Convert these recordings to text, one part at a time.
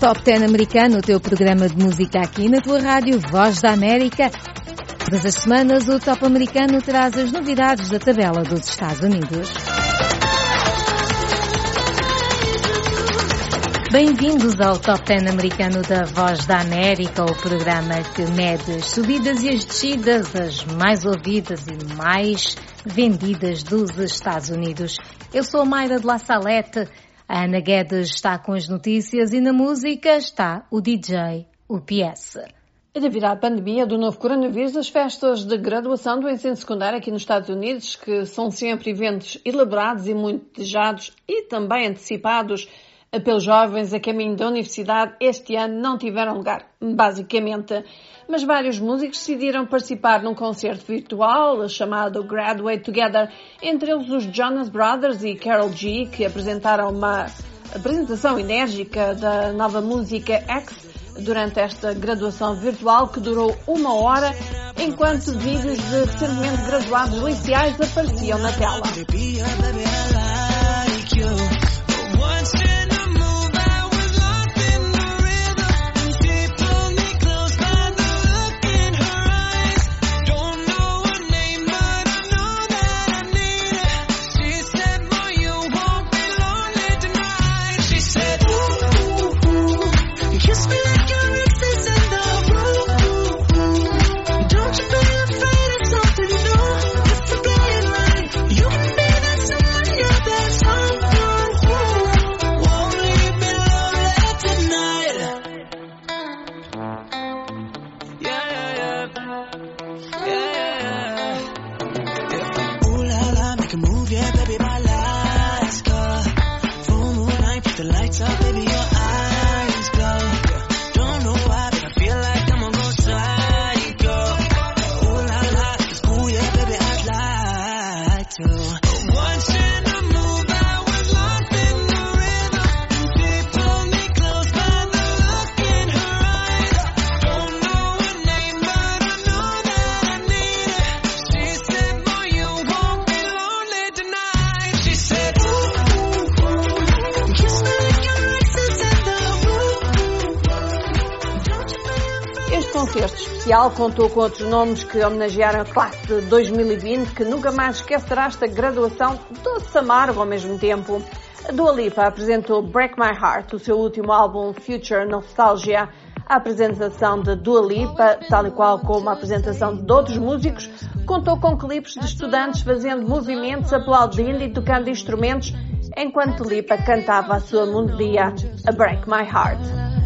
Top 10 americano, o teu programa de música aqui na tua rádio Voz da América. Todas as semanas o Top americano traz as novidades da tabela dos Estados Unidos. Bem-vindos ao Top 10 americano da Voz da América, o programa que mede as subidas e as descidas, as mais ouvidas e mais vendidas dos Estados Unidos. Eu sou a Mayra de La Salete, a Ana Guedes está com as notícias e na música está o DJ, o PS. E devido à pandemia do novo coronavírus, as festas de graduação do ensino secundário aqui nos Estados Unidos, que são sempre eventos elaborados e muito desejados e também antecipados, pelos jovens a caminho da universidade este ano não tiveram lugar, basicamente. Mas vários músicos decidiram participar num concerto virtual chamado Graduate Together, entre eles os Jonas Brothers e Carol G, que apresentaram uma apresentação enérgica da nova música X durante esta graduação virtual que durou uma hora, enquanto vídeos de recentemente graduados liceais apareciam na tela. Concerto especial contou com outros nomes que homenagearam a classe de 2020, que nunca mais esquecerá esta graduação doce amargo ao mesmo tempo. A Dua Lipa apresentou Break My Heart, o seu último álbum Future Nostalgia. A apresentação de Dua Lipa, tal e qual como a apresentação de outros músicos, contou com clipes de estudantes fazendo movimentos, aplaudindo e tocando instrumentos, enquanto Lipa cantava a sua melodia, A Break My Heart.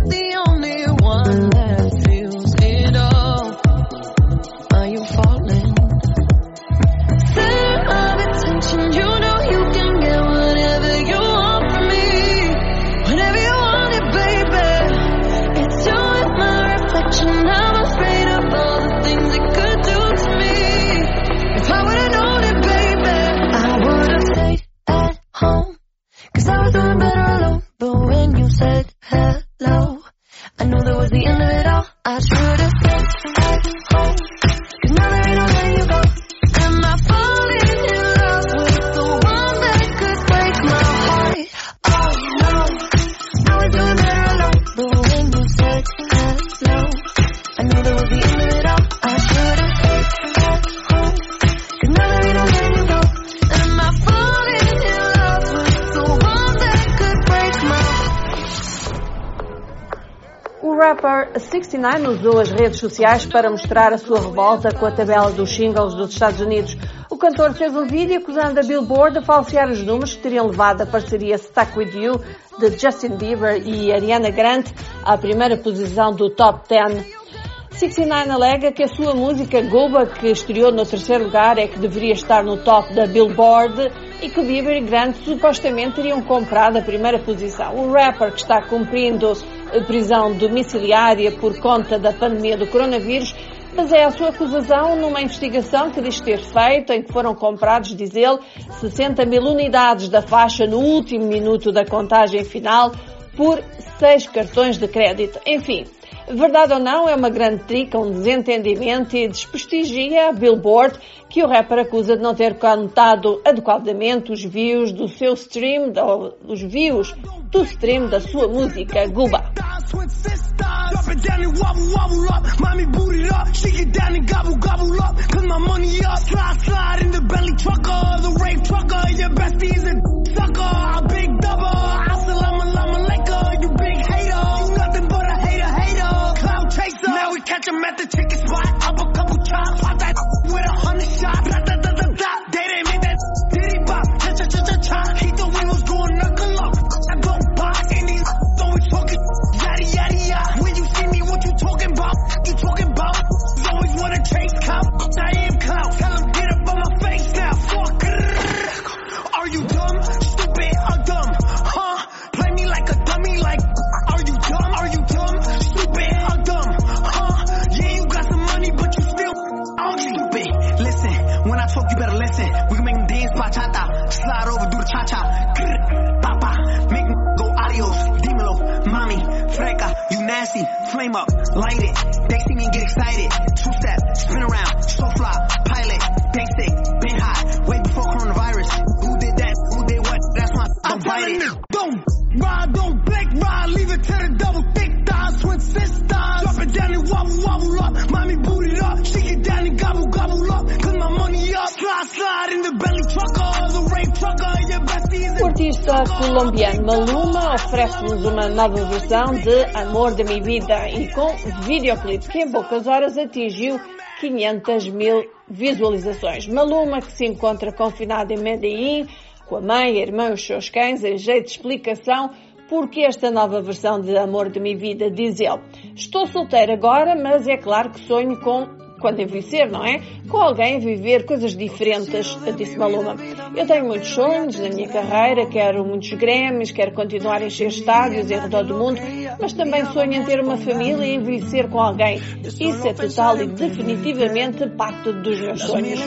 doing better alone. But when you said hello, I knew that was the end of it all. I should've 69 usou as redes sociais para mostrar a sua revolta com a tabela dos singles dos Estados Unidos. O cantor fez um vídeo acusando a Billboard de falsear os números que teriam levado a parceria Stuck With You de Justin Bieber e Ariana Grande à primeira posição do Top 10. 69 alega que a sua música Goba, que estreou no terceiro lugar, é que deveria estar no top da Billboard e que Bieber e Grant supostamente teriam comprado a primeira posição. O rapper que está cumprindo prisão domiciliária por conta da pandemia do coronavírus baseia a sua acusação numa investigação que diz ter feito, em que foram comprados, diz ele, 60 mil unidades da faixa no último minuto da contagem final por seis cartões de crédito. Enfim, Verdade ou não, é uma grande trica, um desentendimento e desprestigia a Billboard, que o rapper acusa de não ter contado adequadamente os views do seu stream, os views do stream da sua música Guba. you big hater. You nothing but a hater, hater. Cloud chaser. Now we catch him at the chicken spot. I'm a Uppercut artista colombiano Maluma oferece-nos uma nova versão de Amor de Mi Vida e com videoclipe que em poucas horas atingiu 500 mil visualizações. Maluma, que se encontra confinado em Medellín, com a mãe, a irmã e os seus cães, em jeito de explicação, porque esta nova versão de Amor de Mi Vida diz ele: Estou solteiro agora, mas é claro que sonho com quando envelhecer, não é? Com alguém viver coisas diferentes, disse Maluma. Eu tenho muitos sonhos na minha carreira, quero muitos Grammys, quero continuar a encher estádios em redor do mundo, mas também sonho em ter uma família e envelhecer com alguém. Isso é total e definitivamente parte dos meus sonhos.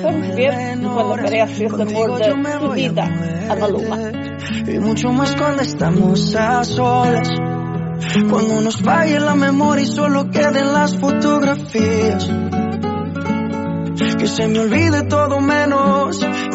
Vamos ver quando aparece esse amor da vida a Maluma. Cuando nos falle la memoria y solo queden las fotografías. Que se me olvide todo menos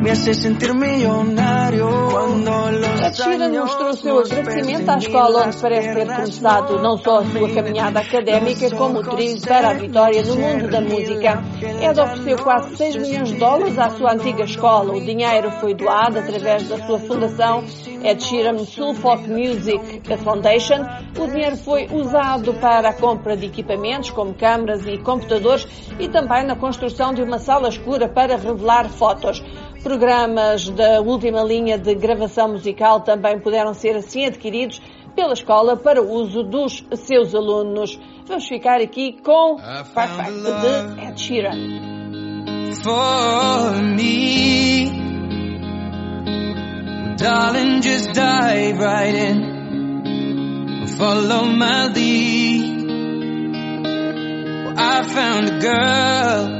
Me hace sentir millonario cuando los A mostrou seu agradecimento à escola onde parece ter começado não só a sua caminhada académica, como trilho para a vitória no mundo da música. Ed ofereceu quase 6 milhões de dólares à sua antiga escola. O dinheiro foi doado através da sua fundação Ed Sheeran Soul Folk Music Foundation. O dinheiro foi usado para a compra de equipamentos como câmaras e computadores e também na construção de uma sala escura para revelar fotos. Programas da última linha de gravação musical também puderam ser assim adquiridos pela escola para o uso dos seus alunos. Vamos ficar aqui com Perfect de Ed Sheeran. for me. Darling, just dive right in. Follow my lead. Well, I found a girl,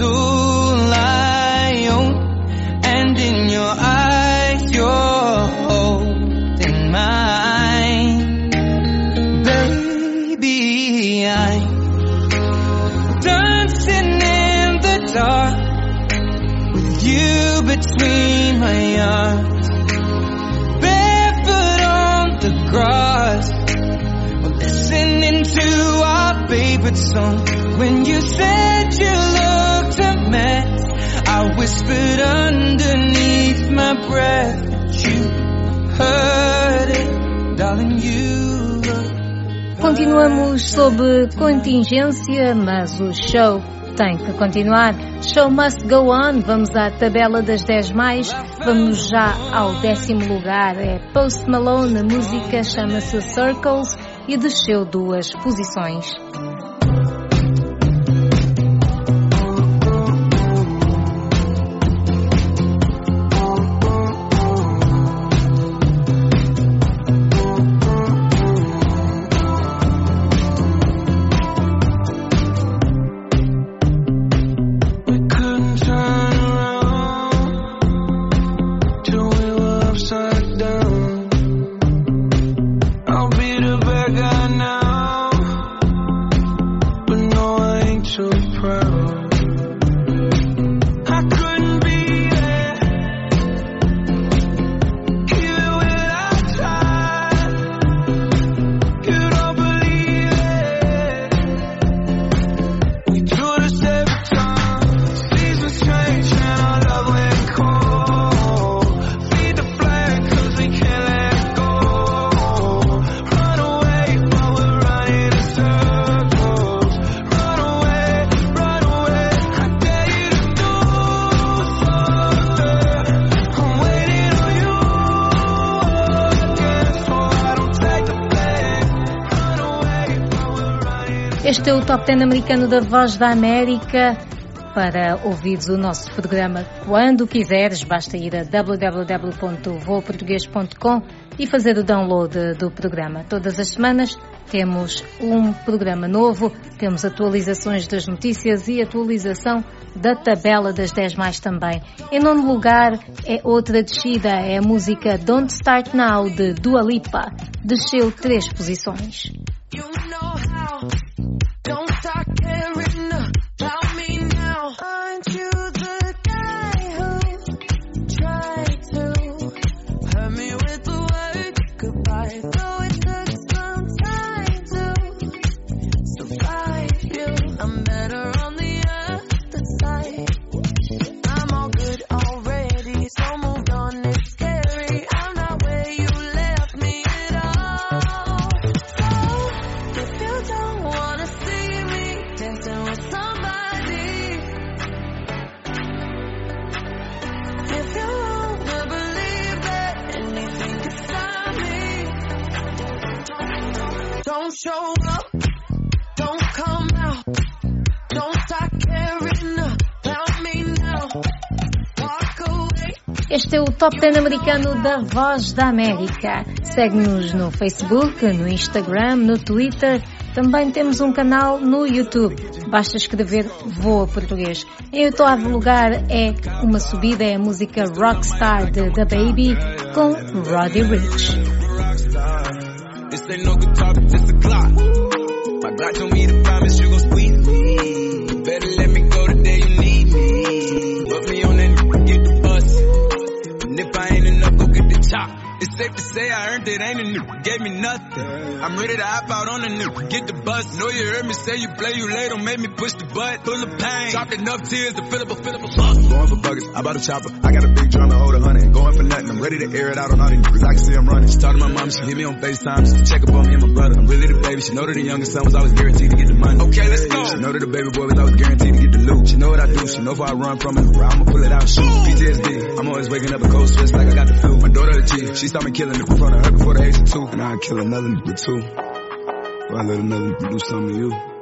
own. And in your eyes, you're holding mine. Baby, I'm dancing in the dark with you between my arms. Barefoot on the grass, listening to our favorite song. When you said you looked I whispered underneath my breath, you heard it, darling. You. Continuamos sob contingência, mas o show tem que continuar. Show must go on. Vamos à tabela das 10 mais. Vamos já ao décimo lugar. É Post Malone, a música chama-se Circles e desceu duas posições. Este é o Top 10 americano da Voz da América. Para ouvires o nosso programa quando quiseres, basta ir a www.voaportugues.com e fazer o download do programa. Todas as semanas temos um programa novo, temos atualizações das notícias e atualização da tabela das 10 mais também. Em nono lugar é outra descida, é a música Don't Start Now de Dua Lipa. Desceu três posições. You know Top 10 americano da Voz da América. Segue-nos no Facebook, no Instagram, no Twitter. Também temos um canal no YouTube. Basta escrever Voa Português. Em oitavo lugar é uma subida, é a música Rockstar de The Baby com Roddy Rich. Safe to say I earned it, ain't a new, gave me nothing. I'm ready to hop out on the new, get the bus. Know you heard me say you play, you late, don't make me push the butt. Full of pain, dropped enough tears to fill up a, fill up a buck. Going for buggers, I bought a chopper. I got a drum to hold a hundred. Going for nothing, I'm ready to air it out on all these niggas. I can see I'm running. She talked to my mom, she hit me on FaceTime to check up on me and my brother. I'm really the baby. She know that the youngest son was always guaranteed to get the money. Okay, let's go. She know that the baby boy was always guaranteed to get the loot. She know what I do. She know if I run from it, I'ma pull it out, shoot. PTSD. I'm always waking up in cold sweats like I got the flu. My daughter the chief. She saw me killing it in front of her before the age of two. And I'd kill another nigga too. Or I let another nigga do something to you.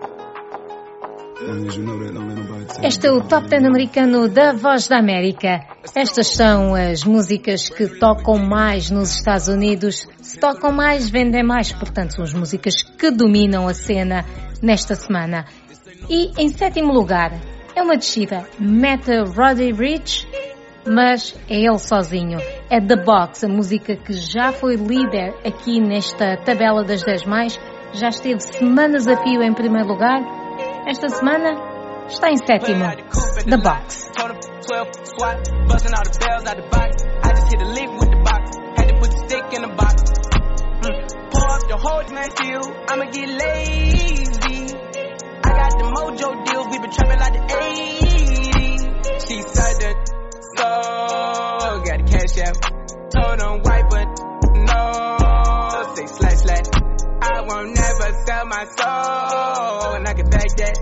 Este é o Top 10 americano da Voz da América. Estas são as músicas que tocam mais nos Estados Unidos. Se tocam mais, vendem mais. Portanto, são as músicas que dominam a cena nesta semana. E em sétimo lugar, É uma descida. Meta Roddy Rich, mas é ele sozinho. É The Box, a música que já foi líder aqui nesta tabela das 10 mais, já esteve semanas a fio em primeiro lugar. Esta semana está em sétimo. The Box. Pour up the whole man still, I'ma get lazy. I got the mojo deals, we been trapping like the 80s. She said that, so got the cash out. Told them white, but no, say slash slash. I won't sell my soul, and I can back that.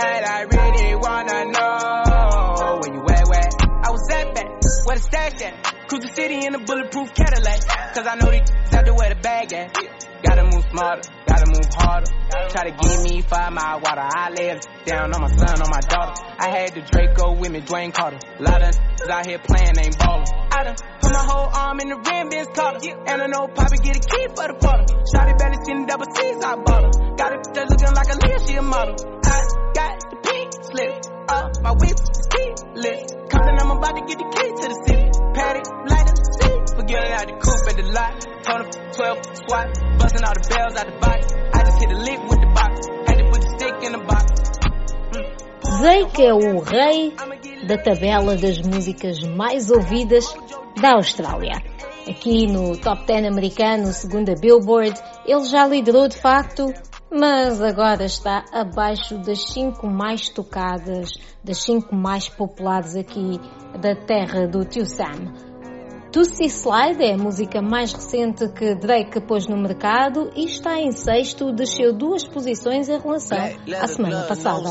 And I really wanna know where you at, where I was at back, where the stash at. Cruise the city in a bulletproof Cadillac, cause I know these have to wear the bag at. Gotta move smarter, gotta move harder. Try to give me five mile water. I lay down on my son, on my daughter. I had the Draco with me, Dwayne Carter. A lot of out here playing, ain't ballin'. I done put my whole arm in the rim, Vince Carter. And I know Poppy get a key for the quarter. Shotty belly seen the double C's, I bought her. Got it just looking like a Leah, she a model. I got the pink slip up, my whip is keyless. Compton, I'm about to get the key to the city. Patty, light up the seat. Forgetting out the coupe at the lot. Told him 12 swat, busting all the bells out the box. I just hit a lick with the box. Had to put the stick in the box. Mm. Drake é o rei da tabela das músicas mais ouvidas da Austrália. Aqui no Top 10 americano, segundo a Billboard, ele já liderou de facto, mas agora está abaixo das 5 mais tocadas, das 5 mais populares aqui da terra do Tio Sam. Tussie Slide é a música mais recente que Drake pôs no mercado e está em sexto, desceu duas posições em relação à semana passada.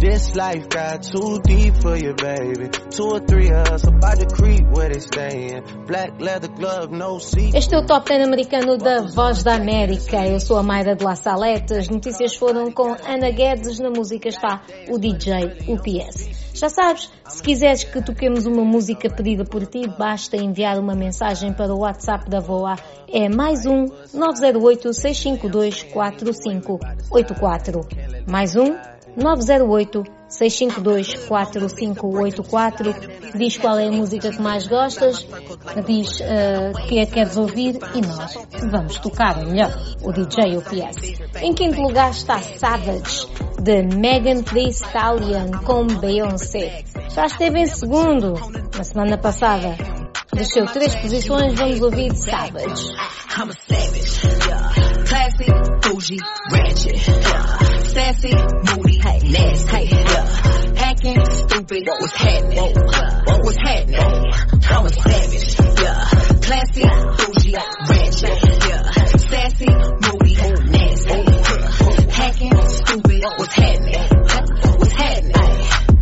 This life got too deep for you, baby. Two or three of us about to creep where they staying. Black leather glove, no seat. Este é o Top 10 americano da Voz da América. Eu sou a Mayra de La Salete. As notícias foram com Ana Guedes. Na música está o DJ UPS. Já sabes, se quiseres que toquemos uma música pedida por ti, basta enviar uma mensagem para o WhatsApp da VOA. É mais um 908 652 4584. Mais um 908 652 4584 diz qual é a música que mais gostas diz uh, que a queres ouvir e nós vamos tocar melhor o DJ UPS em quinto lugar está Savage de Megan Thee Stallion com Beyoncé. Já esteve em segundo na semana passada. Desceu três posições vamos ouvir Savage. I'm a savage, yeah. Classy, bougie, ratchet, yeah. Sassy, moody, nasty, yeah. Hacking, stupid, what's happening? What was happening? I'm a savage, yeah. Classy, bougie, ratchet, yeah. Sassy, moody, nasty. Hacking, stupid, what's happening? What's happening?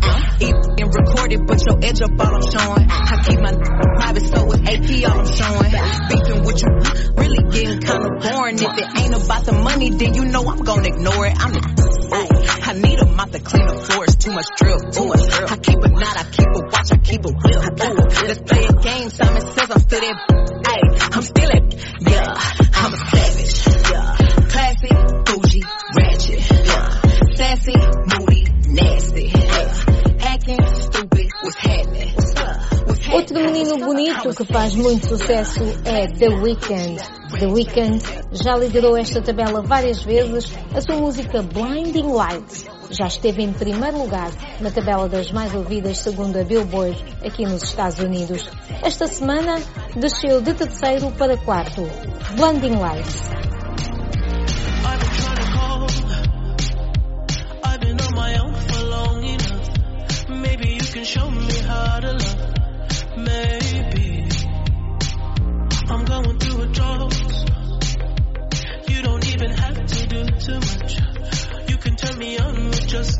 Uh, even recorded, but your edge up all I'm showing. I keep my private, so it's AP all I'm showing. Beefing with you, really getting kinda boring. If it ain't about the money, then you know I'm gonna ignore it. I'm the too much drill, too much drill. I keep I keep watch, I keep Let's play a game, Simon says I'm still. Hey, I'm still it. Yeah, I'm a savage. Yeah, classy, bougie, ratchet. Yeah, sassy, moody, nasty. Yeah, stupid, what's happening? Outro menino bonito que faz muito sucesso é The Weeknd. The Weeknd já liderou esta tabela várias vezes. A sua música Blinding Lights já esteve em primeiro lugar na tabela das mais ouvidas segundo a Billboard aqui nos Estados Unidos. Esta semana desceu de terceiro para quarto. Blinding Lights.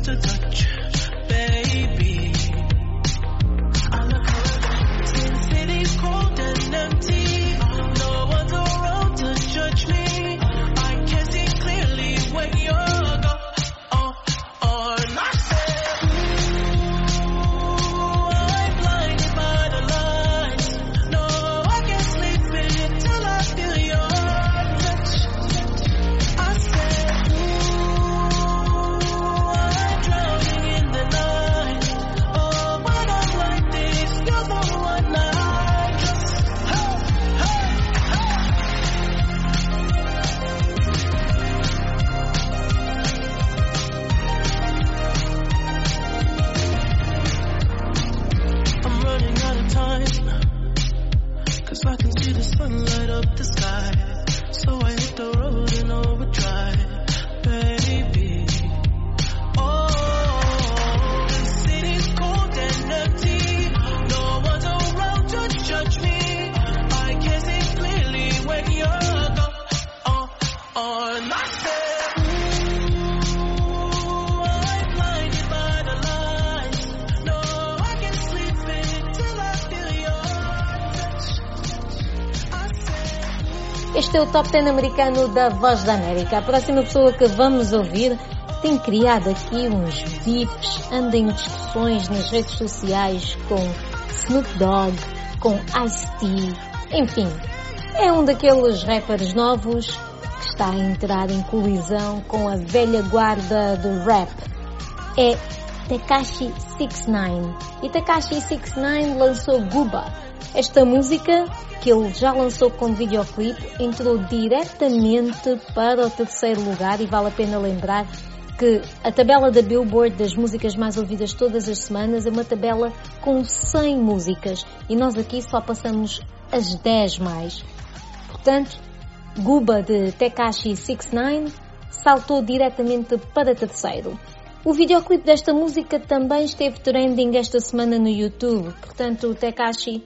With just a touch, É o Top 10 americano da Voz da América. A próxima pessoa que vamos ouvir tem criado aqui uns bifes, anda em discussões nas redes sociais com Snoop Dogg, com Ice-T, enfim. É um daqueles rappers novos que está a entrar em colisão com a velha guarda do rap. É Tekashi 69. E Tekashi 69 lançou Guba. Esta música, que ele já lançou com videoclipe, entrou diretamente para o terceiro lugar e vale a pena lembrar que a tabela da Billboard das músicas mais ouvidas todas as semanas é uma tabela com 100 músicas e nós aqui só passamos as 10 mais. Portanto, Guba de Tekashi 69 saltou diretamente para terceiro. O videoclipe desta música também esteve trending esta semana no YouTube, portanto o Tekashi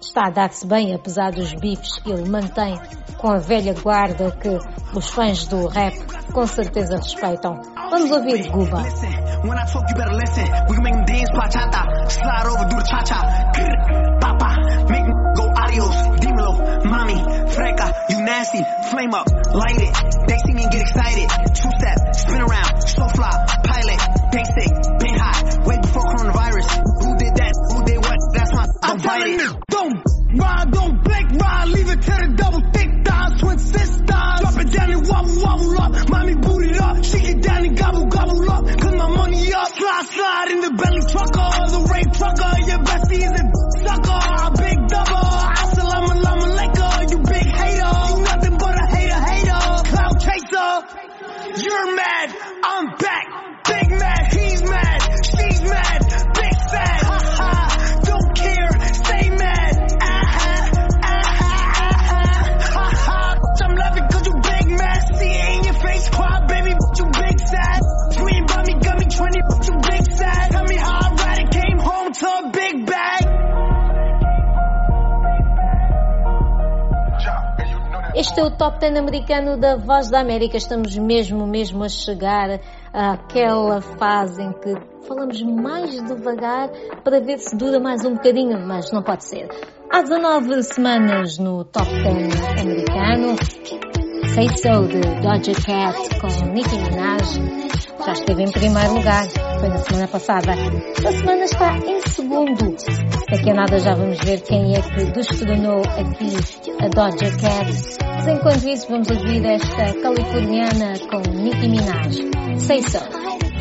está a dar-se bem apesar dos bifes que ele mantém com a velha guarda que os fãs do rap com certeza respeitam. Vamos ouvir Guba. Listen, adios. Dímelo, mommy, freca, you nasty. Flame up, light it. They see me and get excited. Two step, spin around, slow fly, pilot, basic, been hot. Way before coronavirus. Who did that? Who did what? That's my. I'm telling you, don't ride, don't blink, ride. Leave it to the double thick thighs, twin sisters. Drop it down and wobble, wobble up. Mommy boot it up, shake it down and gobble, gobble up. Cause my money up, slide, slide in the belly trucker, the rape trucker. Your bestie is a You're mad, I'm back. É o Top 10 americano da Voz da América. Estamos mesmo, mesmo a chegar àquela fase em que falamos mais devagar para ver se dura mais um bocadinho, mas não pode ser. Há 19 semanas no Top 10 americano, Say So de Doja Cat com Nicki Minaj já esteve em primeiro lugar, foi na semana passada. Esta semana está em segundo. Daqui a nada já vamos ver quem é que destronou aqui a Doja Cat. Mas enquanto isso vamos ouvir esta californiana com Nicki Minaj. Say So.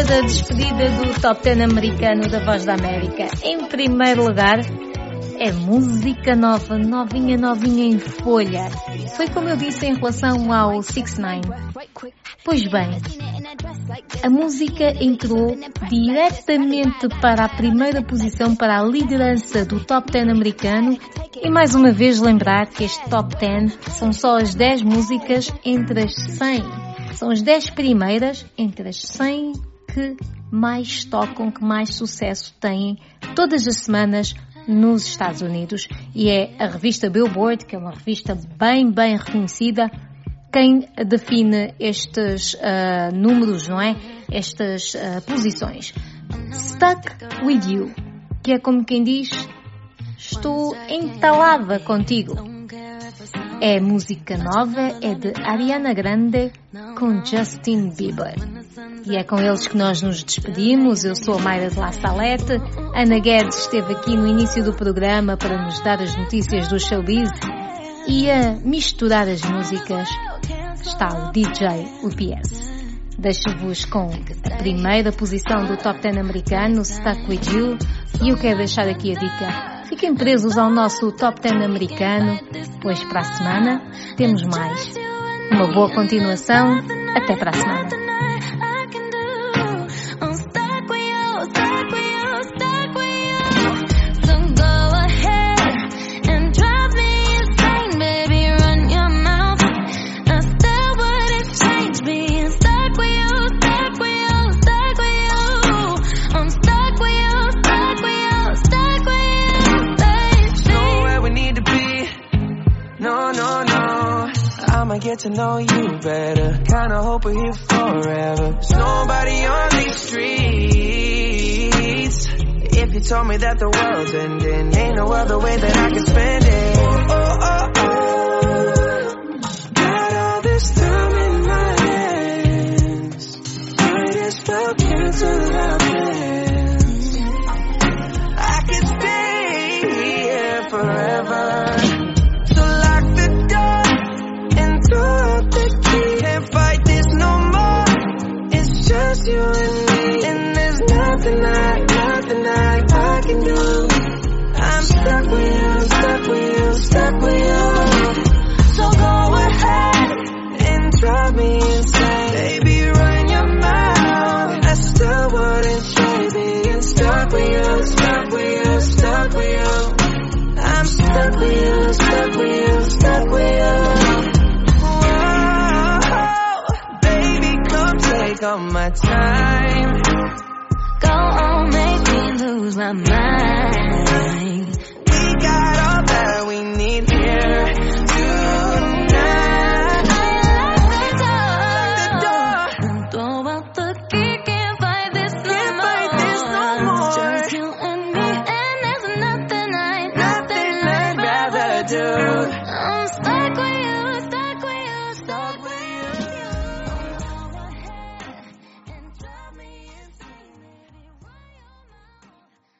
Lista da despedida do Top 10 americano da Voz da América. Em primeiro lugar, é música nova, novinha, novinha em folha. Foi como eu disse em relação ao 6 9 Pois bem, a música entrou diretamente para a primeira posição para a liderança do Top 10 americano e mais uma vez lembrar que este Top 10 são só as 10 músicas entre as 100. São as 10 primeiras entre as 100 que mais tocam, que mais sucesso têm todas as semanas nos Estados Unidos e é a revista Billboard, que é uma revista bem, bem reconhecida, quem define estes uh, números, não é? Estas uh, posições. Stuck with You, que é como quem diz, estou entalada contigo. É música nova, é de Ariana Grande com Justin Bieber. E é com eles que nós nos despedimos. Eu sou a Mayra de La Salete. Ana Guedes esteve aqui no início do programa para nos dar as notícias do showbiz e a misturar as músicas está o DJ UPS. Deixo-vos com a primeira posição do Top 10 americano, Stuck With You, e eu quero deixar aqui a dica. Fiquem presos ao nosso Top 10 americano, pois para a semana temos mais. Uma boa continuação. Até para a semana. To know you better. Kinda hope we're here forever. There's nobody on these streets. If you told me that the world's ending, ain't no other way that I can spend it. Oh, oh, oh, oh. Got all this time in my hands. Might as well cancel our